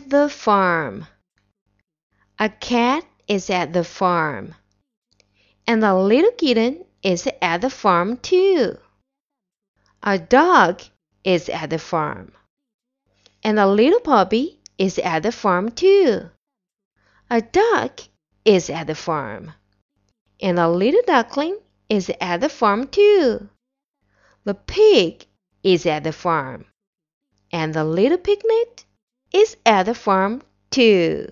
at the farm. A cat is at the farm. And a little kitten is at the farm too. A dog is at the farm. And a little puppy is at the farm too. A duck is at the farm. And a little duckling is at the farm too. The pig is at the farm. And the little piglet is at the farm too.